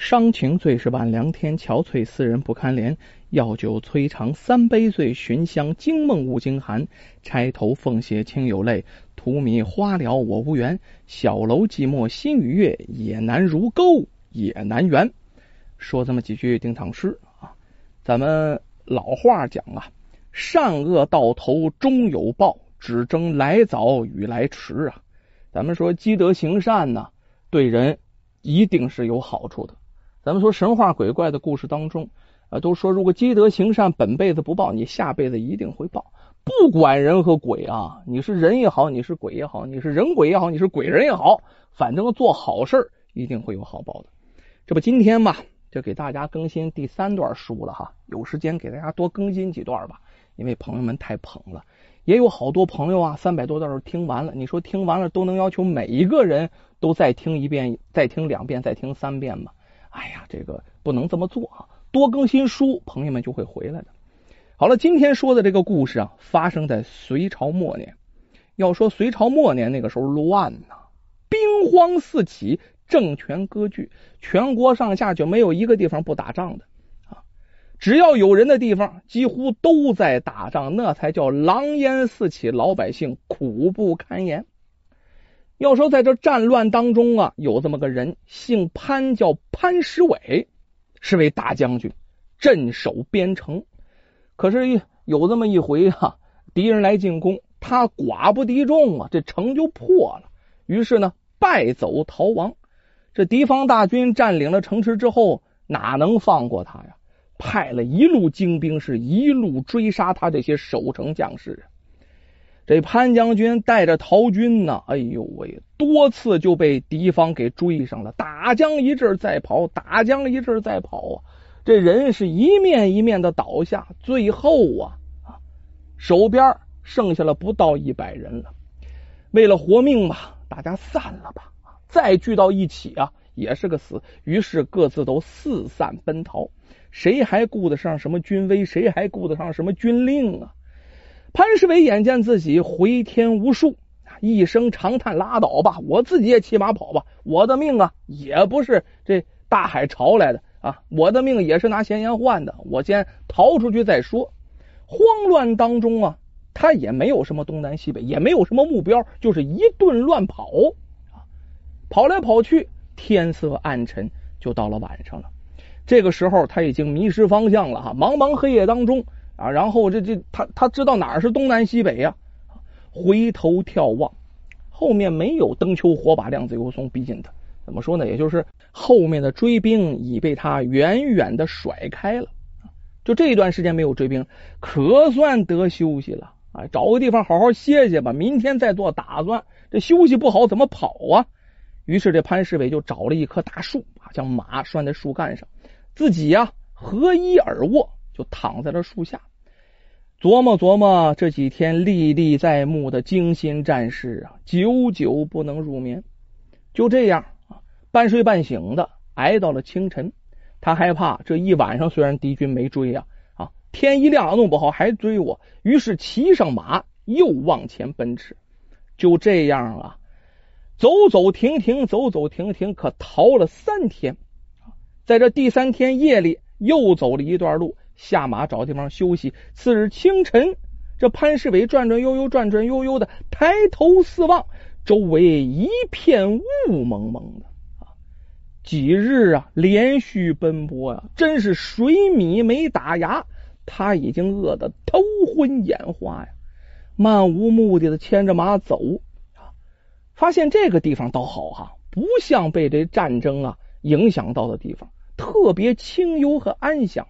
伤情最是晚凉天，憔悴思人不堪怜。药酒摧肠三杯醉，寻香惊梦五更寒。钗头凤斜清有泪，荼蘼花了我无缘。小楼寂寞心与月，也难如钩也难圆。说这么几句定场诗啊，咱们老话讲啊，善恶到头终有报，只争来早与来迟啊。咱们说积德行善呢，对人一定是有好处的。咱们说神话鬼怪的故事当中，啊，都说如果积德行善，本辈子不报，你下辈子一定会报。不管人和鬼啊，你是人也好，你是鬼也好，你是人鬼也好，你是鬼人也好，反正做好事一定会有好报的。这不今天嘛，就给大家更新第三段书了哈。有时间给大家多更新几段吧，因为朋友们太捧了，也有好多朋友啊，三百多段听完了，你说听完了都能要求每一个人都再听一遍，再听两遍，再听三遍吗？哎呀，这个不能这么做啊！多更新书，朋友们就会回来的。好了，今天说的这个故事啊，发生在隋朝末年。要说隋朝末年那个时候乱呐，兵荒四起，政权割据，全国上下就没有一个地方不打仗的啊！只要有人的地方，几乎都在打仗，那才叫狼烟四起，老百姓苦不堪言。要说在这战乱当中啊，有这么个人，姓潘，叫潘石伟，是位大将军，镇守边城。可是有这么一回啊，敌人来进攻，他寡不敌众啊，这城就破了。于是呢，败走逃亡。这敌方大军占领了城池之后，哪能放过他呀？派了一路精兵，是一路追杀他这些守城将士。这潘将军带着逃军呢，哎呦喂，多次就被敌方给追上了，打将一阵再跑，打将一阵再跑啊！这人是一面一面的倒下，最后啊啊，手边剩下了不到一百人了。为了活命吧，大家散了吧，再聚到一起啊，也是个死。于是各自都四散奔逃，谁还顾得上什么军威？谁还顾得上什么军令啊？潘世伟眼见自己回天无术，一声长叹：“拉倒吧，我自己也骑马跑吧。我的命啊，也不是这大海潮来的啊，我的命也是拿闲言换的。我先逃出去再说。”慌乱当中啊，他也没有什么东南西北，也没有什么目标，就是一顿乱跑啊，跑来跑去，天色暗沉，就到了晚上了。这个时候他已经迷失方向了哈，茫茫黑夜当中。啊，然后这这他他知道哪儿是东南西北呀？回头眺望，后面没有灯球火把亮子油松逼近他。怎么说呢？也就是后面的追兵已被他远远的甩开了。就这一段时间没有追兵，可算得休息了啊！找个地方好好歇歇吧，明天再做打算。这休息不好怎么跑啊？于是这潘世伟就找了一棵大树啊，将马拴在树干上，自己呀合衣而卧，就躺在了树下。琢磨琢磨这几天历历在目的惊心战事啊，久久不能入眠。就这样啊，半睡半醒的挨到了清晨。他害怕这一晚上虽然敌军没追啊啊，天一亮弄不好还追我。于是骑上马又往前奔驰。就这样啊，走走停停，走走停停，可逃了三天。在这第三天夜里，又走了一段路。下马找地方休息。次日清晨，这潘世伟转转悠悠，转转悠悠的抬头四望，周围一片雾蒙蒙的啊！几日啊，连续奔波呀，真是水米没打牙，他已经饿得头昏眼花呀，漫无目的的牵着马走啊，发现这个地方倒好哈，不像被这战争啊影响到的地方，特别清幽和安详。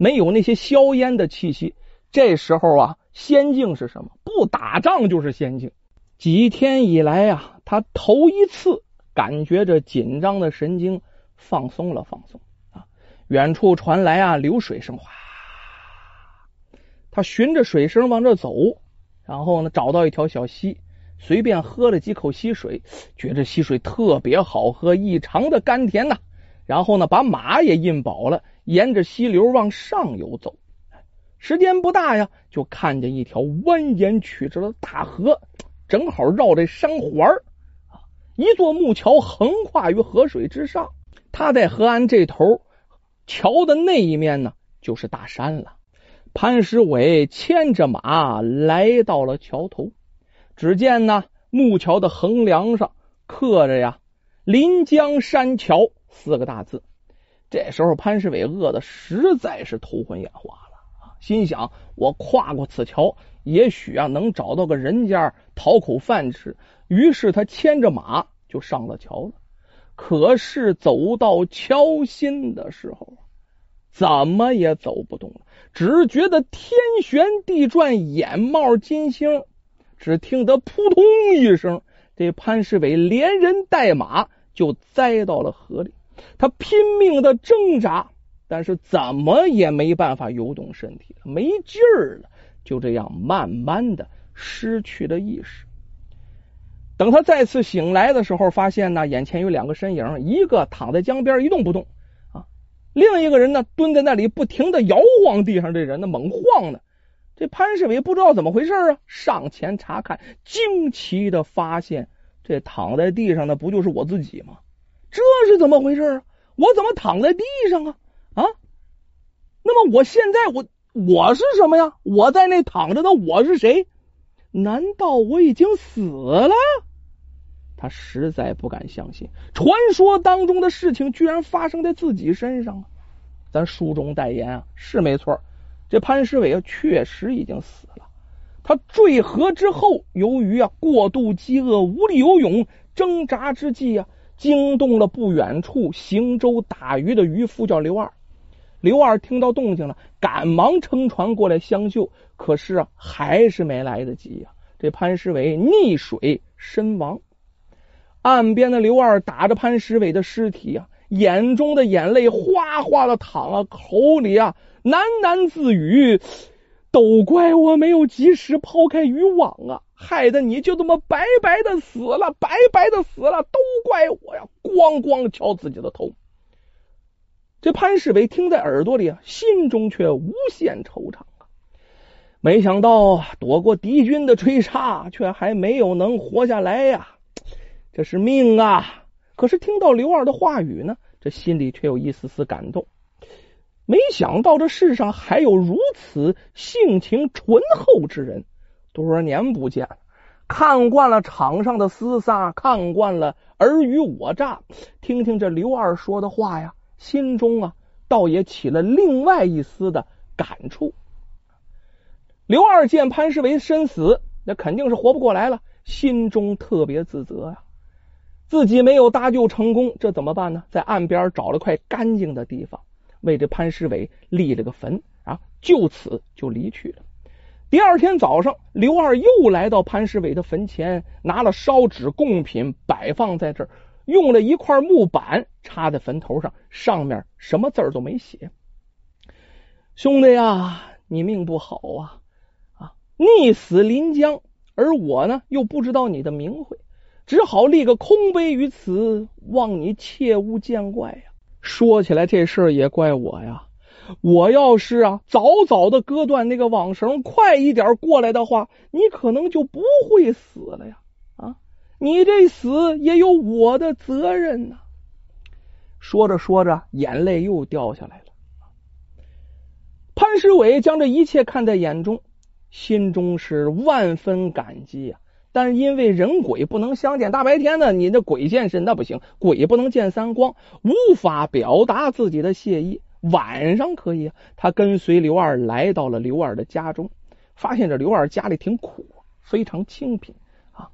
没有那些硝烟的气息，这时候啊，仙境是什么？不打仗就是仙境。几天以来啊，他头一次感觉着紧张的神经放松了，放松啊。远处传来啊流水声，哗。他循着水声往这走，然后呢，找到一条小溪，随便喝了几口溪水，觉着溪水特别好喝，异常的甘甜呐。然后呢，把马也印饱了。沿着溪流往上游走，时间不大呀，就看见一条蜿蜒曲折的大河，正好绕着山环啊，一座木桥横跨于河水之上。他在河岸这头，桥的那一面呢，就是大山了。潘石伟牵着马来到了桥头，只见呢木桥的横梁上刻着呀“临江山桥”四个大字。这时候潘世伟饿的实在是头昏眼花了啊，心想：我跨过此桥，也许啊能找到个人家讨口饭吃。于是他牵着马就上了桥了。可是走到桥心的时候，怎么也走不动了，只觉得天旋地转，眼冒金星。只听得扑通一声，这潘世伟连人带马就栽到了河里。他拼命的挣扎，但是怎么也没办法游动身体，没劲儿了。就这样慢慢的失去了意识。等他再次醒来的时候，发现呢，眼前有两个身影，一个躺在江边一动不动啊，另一个人呢蹲在那里不停的摇晃地上，这人呢猛晃呢。这潘世伟不知道怎么回事啊，上前查看，惊奇的发现这躺在地上的不就是我自己吗？这是怎么回事啊？我怎么躺在地上啊？啊？那么我现在我我是什么呀？我在那躺着的我是谁？难道我已经死了？他实在不敢相信，传说当中的事情居然发生在自己身上啊！咱书中代言啊，是没错，这潘石伟啊确实已经死了。他坠河之后，由于啊过度饥饿，无力游泳，挣扎之际啊，惊动了不远处行舟打鱼的渔夫，叫刘二。刘二听到动静了，赶忙撑船过来相救，可是啊，还是没来得及呀！这潘石伟溺水身亡。岸边的刘二打着潘石伟的尸体啊，眼中的眼泪哗哗的淌啊，口里啊喃喃自语：“都怪我没有及时抛开渔网啊，害得你就这么白白的死了，白白的死了，都怪我呀！”咣咣敲自己的头。这潘世伟听在耳朵里啊，心中却无限惆怅啊！没想到躲过敌军的追杀，却还没有能活下来呀！这是命啊！可是听到刘二的话语呢，这心里却有一丝丝感动。没想到这世上还有如此性情醇厚之人。多少年不见，看惯了场上的厮杀，看惯了尔虞我诈，听听这刘二说的话呀，心中啊，倒也起了另外一丝的感触。刘二见潘世维身死，那肯定是活不过来了，心中特别自责呀。自己没有搭救成功，这怎么办呢？在岸边找了块干净的地方，为这潘石伟立了个坟啊，就此就离去了。第二天早上，刘二又来到潘石伟的坟前，拿了烧纸贡品摆放在这儿，用了一块木板插在坟头上，上面什么字都没写。兄弟呀，你命不好啊啊！溺死临江，而我呢，又不知道你的名讳。只好立个空碑于此，望你切勿见怪呀！说起来，这事儿也怪我呀！我要是啊早早的割断那个网绳，快一点过来的话，你可能就不会死了呀！啊，你这死也有我的责任呐！说着说着，眼泪又掉下来了。潘石伟将这一切看在眼中，心中是万分感激呀。但是因为人鬼不能相见，大白天的你这鬼现身那不行，鬼不能见三光，无法表达自己的谢意。晚上可以，他跟随刘二来到了刘二的家中，发现这刘二家里挺苦，非常清贫啊。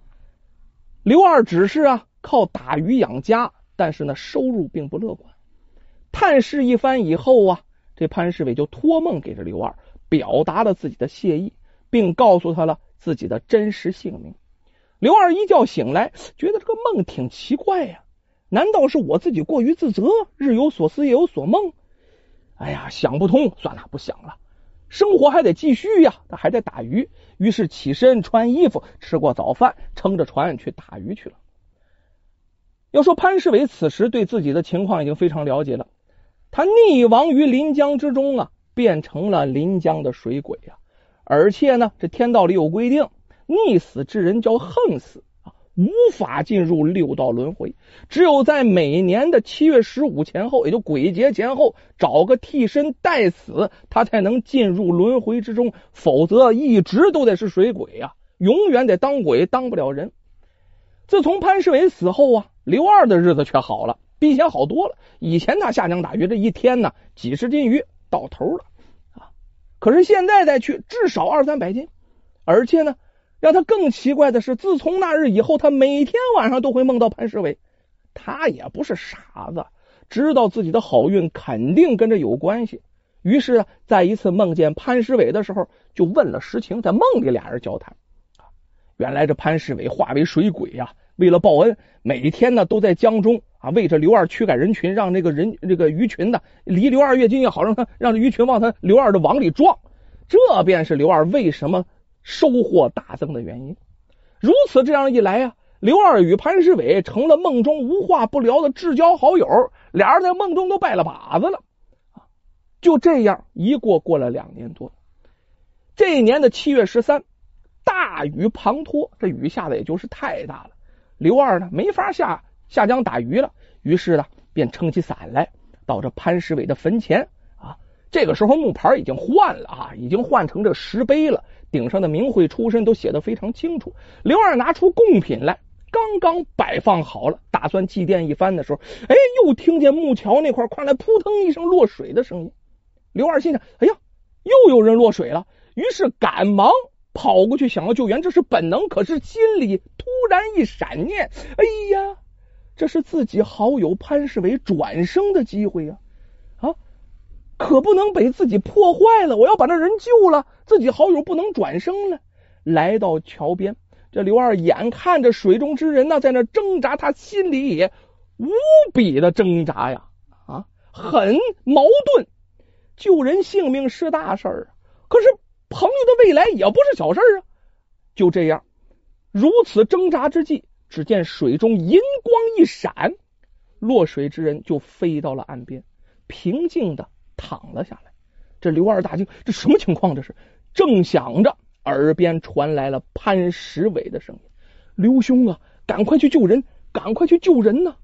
刘二只是啊靠打鱼养家，但是呢收入并不乐观。探视一番以后啊，这潘世伟就托梦给这刘二，表达了自己的谢意，并告诉他了自己的真实姓名。刘二一觉醒来，觉得这个梦挺奇怪呀，难道是我自己过于自责，日有所思夜有所梦？哎呀，想不通，算了，不想了，生活还得继续呀，他还得打鱼。于是起身穿衣服，吃过早饭，撑着船去打鱼去了。要说潘世伟此时对自己的情况已经非常了解了，他溺亡于临江之中啊，变成了临江的水鬼呀，而且呢，这天道里有规定。溺死之人叫横死啊，无法进入六道轮回，只有在每年的七月十五前后，也就鬼节前后，找个替身代死，他才能进入轮回之中，否则一直都得是水鬼呀，永远得当鬼，当不了人。自从潘世伟死后啊，刘二的日子却好了，比以前好多了。以前他下江打鱼，这一天呢几十斤鱼到头了啊，可是现在再去，至少二三百斤，而且呢。让他更奇怪的是，自从那日以后，他每天晚上都会梦到潘世伟。他也不是傻子，知道自己的好运肯定跟这有关系。于是，在一次梦见潘世伟的时候，就问了实情。在梦里，俩人交谈，原来这潘世伟化为水鬼呀，为了报恩，每天呢都在江中啊为着刘二驱赶人群，让那个人这个鱼群呢离刘二越近越好，让他让这鱼群往他刘二的网里撞。这便是刘二为什么。收获大增的原因，如此这样一来呀，刘二与潘世伟成了梦中无话不聊的至交好友，俩人在梦中都拜了把子了。就这样一过过了两年多，这一年的七月十三，大雨滂沱，这雨下的也就是太大了。刘二呢没法下下江打鱼了，于是呢便撑起伞来，到这潘世伟的坟前。这个时候木牌已经换了啊，已经换成这石碑了。顶上的名讳出身都写的非常清楚。刘二拿出贡品来，刚刚摆放好了，打算祭奠一番的时候，哎，又听见木桥那块传来扑腾一声落水的声音。刘二心想：哎呀，又有人落水了。于是赶忙跑过去想要救援，这是本能。可是心里突然一闪念：哎呀，这是自己好友潘世伟转生的机会呀！可不能被自己破坏了！我要把那人救了，自己好友不能转生了。来到桥边，这刘二眼看着水中之人呢，在那挣扎，他心里也无比的挣扎呀，啊，很矛盾。救人性命是大事儿，可是朋友的未来也不是小事啊。就这样，如此挣扎之际，只见水中银光一闪，落水之人就飞到了岸边，平静的。躺了下来，这刘二大惊，这什么情况？这是正想着，耳边传来了潘石伟的声音：“刘兄啊，赶快去救人，赶快去救人呐！”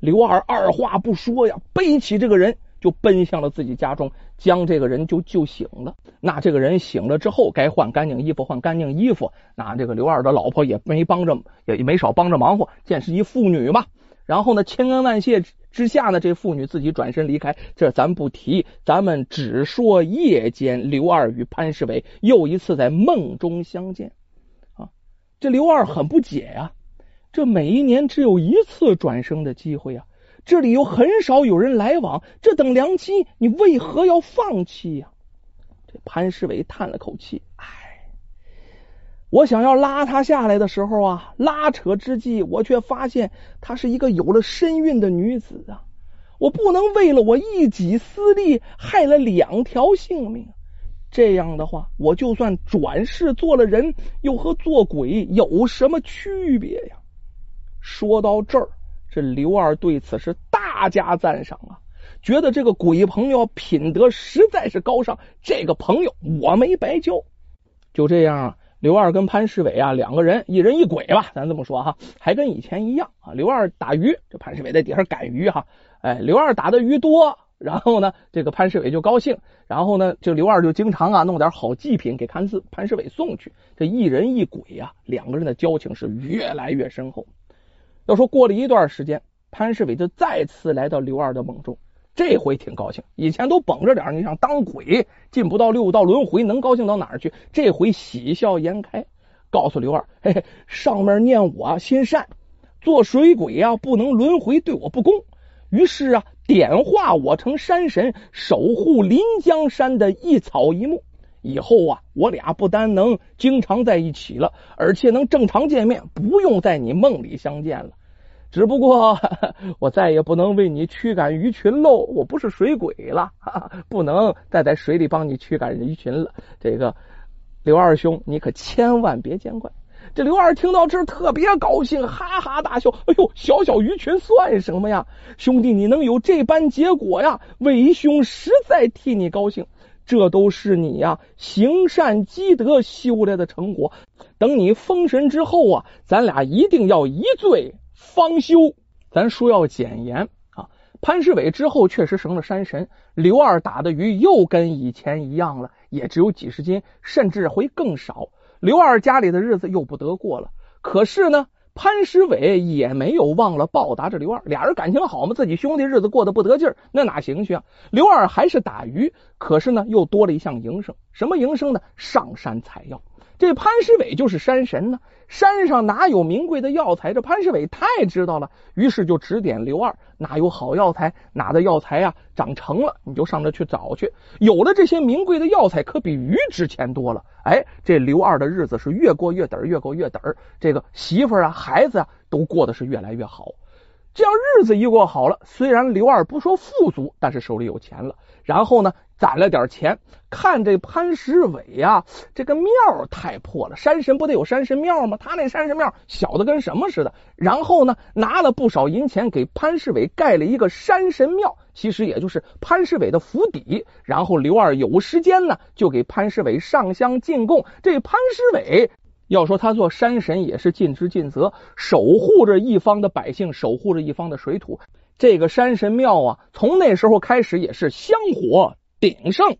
刘二二话不说呀，背起这个人就奔向了自己家中，将这个人就救醒了。那这个人醒了之后，该换干净衣服，换干净衣服。那这个刘二的老婆也没帮着，也没少帮着忙活，见是一妇女嘛。然后呢，千恩万谢之下呢，这妇女自己转身离开。这咱不提，咱们只说夜间刘二与潘世伟又一次在梦中相见。啊，这刘二很不解呀，这每一年只有一次转生的机会啊，这里又很少有人来往，这等良机，你为何要放弃呀？这潘世伟叹了口气，我想要拉她下来的时候啊，拉扯之际，我却发现她是一个有了身孕的女子啊！我不能为了我一己私利，害了两条性命。这样的话，我就算转世做了人，又和做鬼有什么区别呀？说到这儿，这刘二对此是大加赞赏啊，觉得这个鬼朋友品德实在是高尚，这个朋友我没白交。就这样啊。刘二跟潘世伟啊，两个人一人一鬼吧，咱这么说哈，还跟以前一样啊。刘二打鱼，这潘世伟在底下赶鱼哈。哎，刘二打的鱼多，然后呢，这个潘世伟就高兴，然后呢，这刘二就经常啊弄点好祭品给潘四潘世伟送去。这一人一鬼呀，两个人的交情是越来越深厚。要说过了一段时间，潘世伟就再次来到刘二的梦中。这回挺高兴，以前都绷着点，你想当鬼进不到六道轮回，能高兴到哪儿去？这回喜笑颜开，告诉刘二，嘿嘿，上面念我心善，做水鬼啊不能轮回，对我不公。于是啊，点化我成山神，守护临江山的一草一木。以后啊，我俩不单能经常在一起了，而且能正常见面，不用在你梦里相见了。只不过我再也不能为你驱赶鱼群喽，我不是水鬼了，不能再在水里帮你驱赶鱼群了。这个刘二兄，你可千万别见怪。这刘二听到这特别高兴，哈哈大笑。哎呦，小小鱼群算什么呀？兄弟，你能有这般结果呀？为兄实在替你高兴。这都是你呀行善积德修来的成果。等你封神之后啊，咱俩一定要一醉方休。咱说要简言啊，潘石伟之后确实成了山神，刘二打的鱼又跟以前一样了，也只有几十斤，甚至会更少。刘二家里的日子又不得过了。可是呢？潘石伟也没有忘了报答这刘二，俩人感情好嘛，自己兄弟日子过得不得劲儿，那哪行去啊？刘二还是打鱼，可是呢，又多了一项营生，什么营生呢？上山采药。这潘石伟就是山神呢，山上哪有名贵的药材？这潘石伟太知道了，于是就指点刘二哪有好药材，哪的药材呀长成了，你就上这去找去。有了这些名贵的药材，可比鱼值钱多了。哎，这刘二的日子是越过越得儿，越过越得儿。这个媳妇啊、孩子啊，都过得是越来越好。这样日子一过好了，虽然刘二不说富足，但是手里有钱了。然后呢，攒了点钱，看这潘石伟呀，这个庙太破了，山神不得有山神庙吗？他那山神庙小的跟什么似的。然后呢，拿了不少银钱给潘石伟盖了一个山神庙，其实也就是潘石伟的府邸。然后刘二有时间呢，就给潘石伟上香进贡。这潘石伟要说他做山神也是尽职尽责，守护着一方的百姓，守护着一方的水土。这个山神庙啊，从那时候开始也是香火鼎盛。